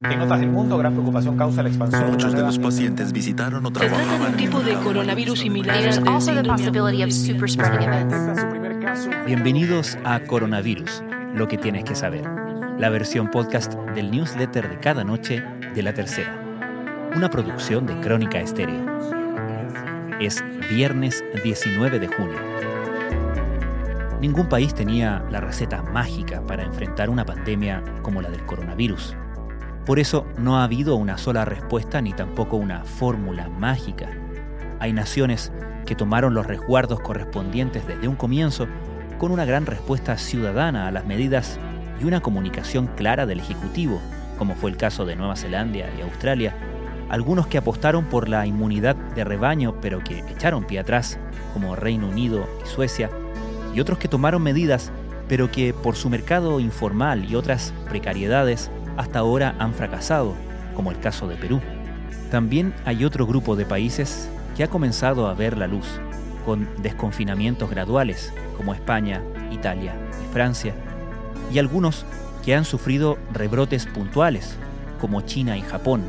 En otras del mundo, gran preocupación causa la expansión. Muchos de los pacientes visitaron o Se trata de un tipo de coronavirus similar caso. Bienvenidos a Coronavirus, lo que tienes que saber, la versión podcast del newsletter de cada noche de la tercera, una producción de Crónica Estéreo. Es viernes 19 de junio. Ningún país tenía la receta mágica para enfrentar una pandemia como la del coronavirus. Por eso no ha habido una sola respuesta ni tampoco una fórmula mágica. Hay naciones que tomaron los resguardos correspondientes desde un comienzo con una gran respuesta ciudadana a las medidas y una comunicación clara del Ejecutivo, como fue el caso de Nueva Zelanda y Australia, algunos que apostaron por la inmunidad de rebaño pero que echaron pie atrás, como Reino Unido y Suecia, y otros que tomaron medidas pero que por su mercado informal y otras precariedades hasta ahora han fracasado, como el caso de Perú. También hay otro grupo de países que ha comenzado a ver la luz, con desconfinamientos graduales, como España, Italia y Francia, y algunos que han sufrido rebrotes puntuales, como China y Japón.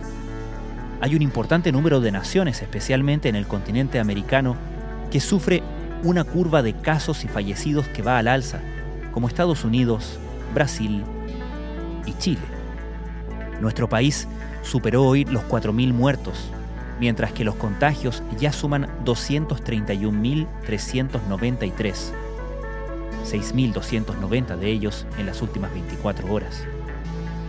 Hay un importante número de naciones, especialmente en el continente americano, que sufre una curva de casos y fallecidos que va al alza, como Estados Unidos, Brasil y Chile. Nuestro país superó hoy los 4.000 muertos, mientras que los contagios ya suman 231.393, 6.290 de ellos en las últimas 24 horas.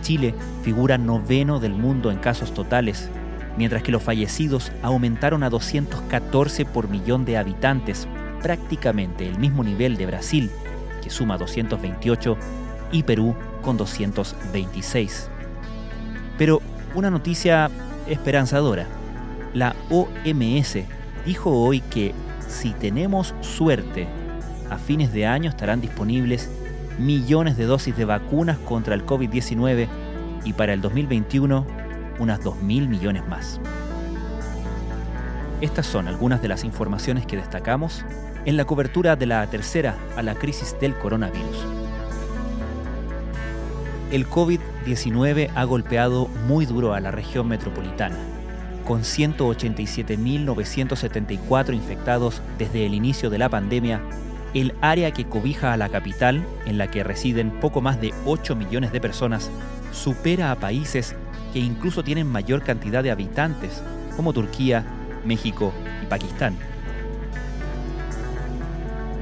Chile figura noveno del mundo en casos totales, mientras que los fallecidos aumentaron a 214 por millón de habitantes, prácticamente el mismo nivel de Brasil, que suma 228, y Perú con 226. Pero una noticia esperanzadora. La OMS dijo hoy que si tenemos suerte, a fines de año estarán disponibles millones de dosis de vacunas contra el COVID-19 y para el 2021 unas 2.000 millones más. Estas son algunas de las informaciones que destacamos en la cobertura de la tercera a la crisis del coronavirus. El COVID-19 ha golpeado muy duro a la región metropolitana, con 187.974 infectados desde el inicio de la pandemia, el área que cobija a la capital, en la que residen poco más de 8 millones de personas, supera a países que incluso tienen mayor cantidad de habitantes, como Turquía, México y Pakistán.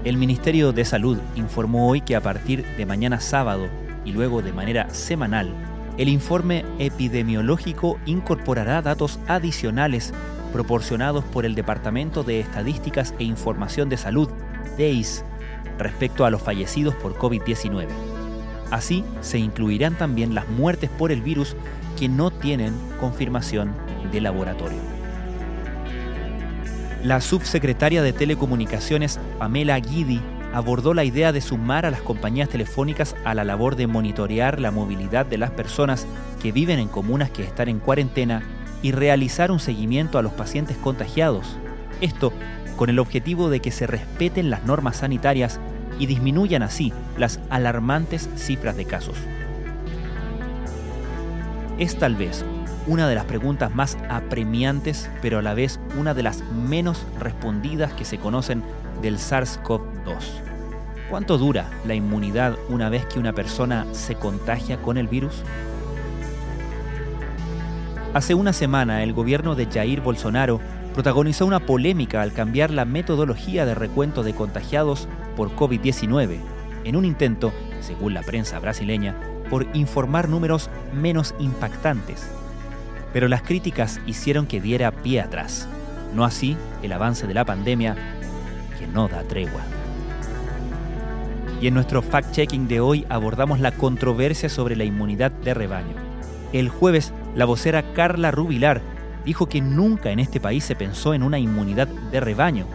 El Ministerio de Salud informó hoy que a partir de mañana sábado y luego de manera semanal, el informe epidemiológico incorporará datos adicionales proporcionados por el Departamento de Estadísticas e Información de Salud, DEIS, respecto a los fallecidos por COVID-19. Así, se incluirán también las muertes por el virus que no tienen confirmación de laboratorio. La subsecretaria de Telecomunicaciones, Pamela Guidi, abordó la idea de sumar a las compañías telefónicas a la labor de monitorear la movilidad de las personas que viven en comunas que están en cuarentena y realizar un seguimiento a los pacientes contagiados. Esto con el objetivo de que se respeten las normas sanitarias y disminuyan así las alarmantes cifras de casos. Es tal vez una de las preguntas más apremiantes, pero a la vez una de las menos respondidas que se conocen del SARS-CoV-2. ¿Cuánto dura la inmunidad una vez que una persona se contagia con el virus? Hace una semana el gobierno de Jair Bolsonaro protagonizó una polémica al cambiar la metodología de recuento de contagiados por COVID-19, en un intento, según la prensa brasileña, por informar números menos impactantes. Pero las críticas hicieron que diera pie atrás, no así el avance de la pandemia, que no da tregua. Y en nuestro fact-checking de hoy abordamos la controversia sobre la inmunidad de rebaño. El jueves, la vocera Carla Rubilar dijo que nunca en este país se pensó en una inmunidad de rebaño.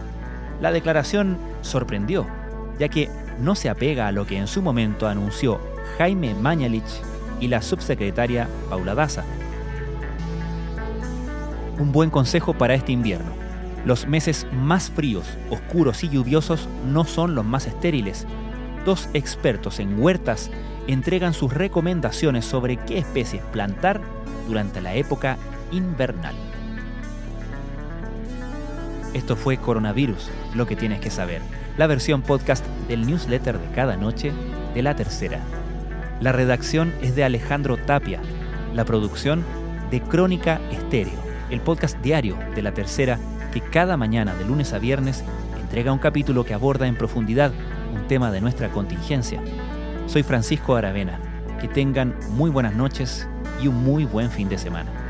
La declaración sorprendió, ya que no se apega a lo que en su momento anunció Jaime Mañalich y la subsecretaria Paula Daza. Un buen consejo para este invierno. Los meses más fríos, oscuros y lluviosos no son los más estériles. Dos expertos en huertas entregan sus recomendaciones sobre qué especies plantar durante la época invernal. Esto fue Coronavirus, lo que tienes que saber, la versión podcast del newsletter de cada noche de la tercera. La redacción es de Alejandro Tapia, la producción de Crónica Estéreo, el podcast diario de la tercera que cada mañana de lunes a viernes entrega un capítulo que aborda en profundidad un tema de nuestra contingencia. Soy Francisco Aravena. Que tengan muy buenas noches y un muy buen fin de semana.